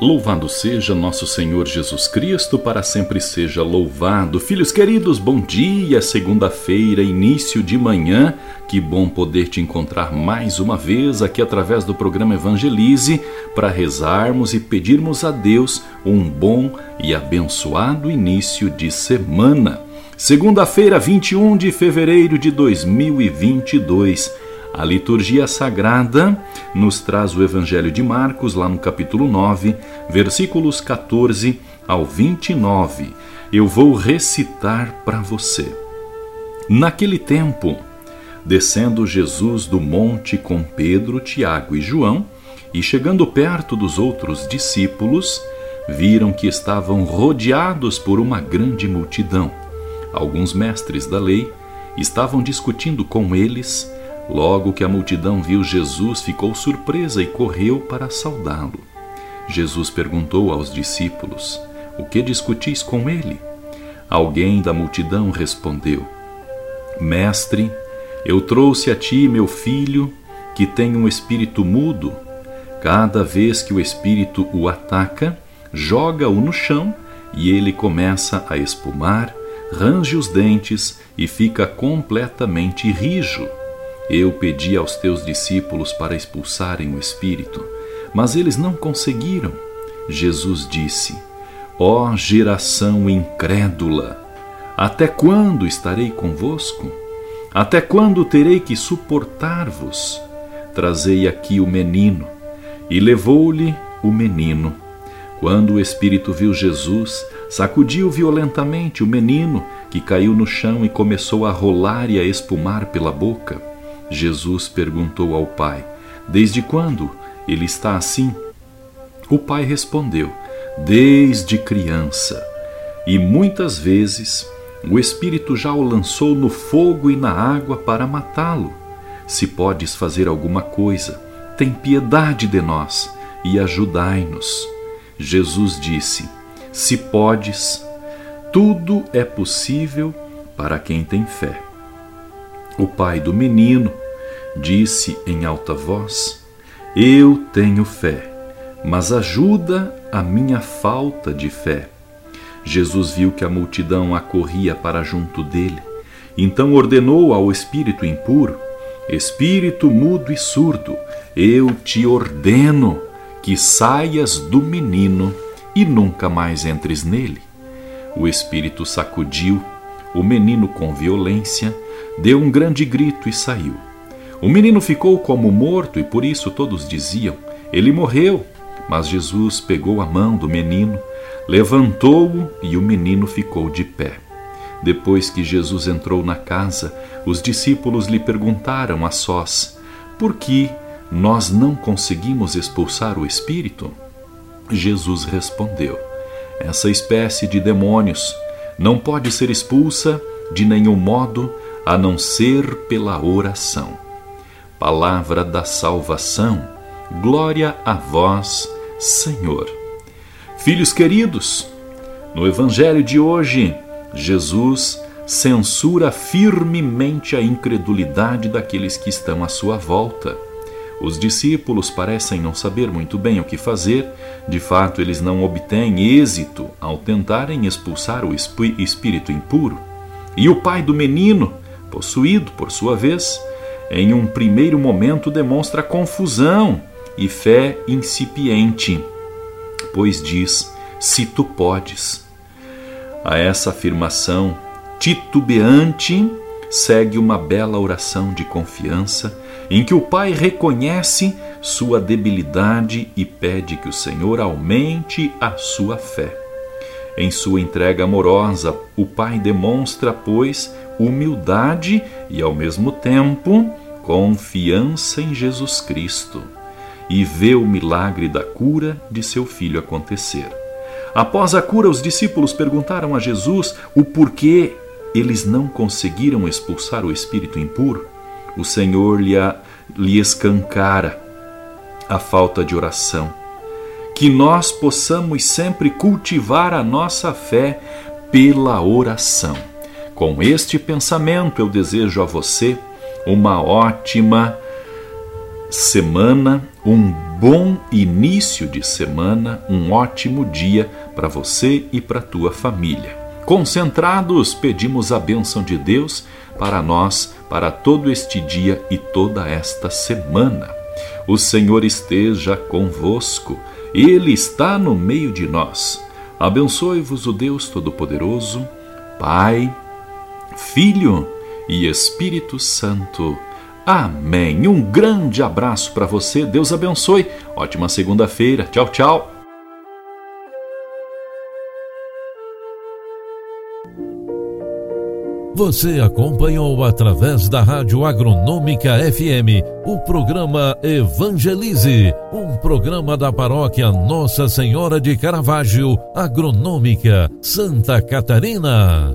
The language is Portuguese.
Louvado seja nosso Senhor Jesus Cristo, para sempre seja louvado. Filhos queridos, bom dia, segunda-feira, início de manhã. Que bom poder te encontrar mais uma vez aqui através do programa Evangelize para rezarmos e pedirmos a Deus um bom e abençoado início de semana. Segunda-feira, 21 de fevereiro de 2022. A liturgia sagrada nos traz o Evangelho de Marcos, lá no capítulo 9, versículos 14 ao 29. Eu vou recitar para você. Naquele tempo, descendo Jesus do monte com Pedro, Tiago e João, e chegando perto dos outros discípulos, viram que estavam rodeados por uma grande multidão. Alguns mestres da lei estavam discutindo com eles Logo que a multidão viu Jesus, ficou surpresa e correu para saudá-lo. Jesus perguntou aos discípulos: O que discutis com ele? Alguém da multidão respondeu: Mestre, eu trouxe a ti meu filho, que tem um espírito mudo. Cada vez que o espírito o ataca, joga-o no chão e ele começa a espumar, range os dentes e fica completamente rijo. Eu pedi aos teus discípulos para expulsarem o espírito, mas eles não conseguiram. Jesus disse: Ó oh, geração incrédula, até quando estarei convosco? Até quando terei que suportar-vos? Trazei aqui o menino. E levou-lhe o menino. Quando o espírito viu Jesus, sacudiu violentamente o menino, que caiu no chão e começou a rolar e a espumar pela boca. Jesus perguntou ao pai: Desde quando ele está assim? O pai respondeu: Desde criança. E muitas vezes o Espírito já o lançou no fogo e na água para matá-lo. Se podes fazer alguma coisa, tem piedade de nós e ajudai-nos. Jesus disse: Se podes, tudo é possível para quem tem fé. O pai do menino disse em alta voz: Eu tenho fé, mas ajuda a minha falta de fé. Jesus viu que a multidão acorria para junto dele, então ordenou ao espírito impuro: Espírito mudo e surdo, eu te ordeno que saias do menino e nunca mais entres nele. O espírito sacudiu o menino com violência, deu um grande grito e saiu. O menino ficou como morto e por isso todos diziam: Ele morreu. Mas Jesus pegou a mão do menino, levantou-o e o menino ficou de pé. Depois que Jesus entrou na casa, os discípulos lhe perguntaram a sós: Por que nós não conseguimos expulsar o espírito? Jesus respondeu: Essa espécie de demônios não pode ser expulsa de nenhum modo a não ser pela oração palavra da salvação. Glória a vós, Senhor. Filhos queridos, no Evangelho de hoje, Jesus censura firmemente a incredulidade daqueles que estão à sua volta. Os discípulos parecem não saber muito bem o que fazer, de fato, eles não obtêm êxito ao tentarem expulsar o espírito impuro. E o pai do menino, possuído por sua vez, em um primeiro momento demonstra confusão e fé incipiente, pois diz: se tu podes. A essa afirmação titubeante segue uma bela oração de confiança em que o pai reconhece sua debilidade e pede que o Senhor aumente a sua fé. Em sua entrega amorosa, o pai demonstra, pois, humildade e, ao mesmo tempo, confiança em Jesus Cristo e vê o milagre da cura de seu filho acontecer. Após a cura, os discípulos perguntaram a Jesus o porquê eles não conseguiram expulsar o espírito impuro. O Senhor lhe, lhe escancara a falta de oração que nós possamos sempre cultivar a nossa fé pela oração. Com este pensamento, eu desejo a você uma ótima semana, um bom início de semana, um ótimo dia para você e para tua família. Concentrados, pedimos a bênção de Deus para nós, para todo este dia e toda esta semana. O Senhor esteja convosco, Ele está no meio de nós. Abençoe-vos o Deus Todo-Poderoso, Pai, Filho e Espírito Santo. Amém. Um grande abraço para você. Deus abençoe. Ótima segunda-feira. Tchau, tchau. Você acompanhou através da Rádio Agronômica FM o programa Evangelize, um programa da paróquia Nossa Senhora de Caravaggio, Agronômica, Santa Catarina.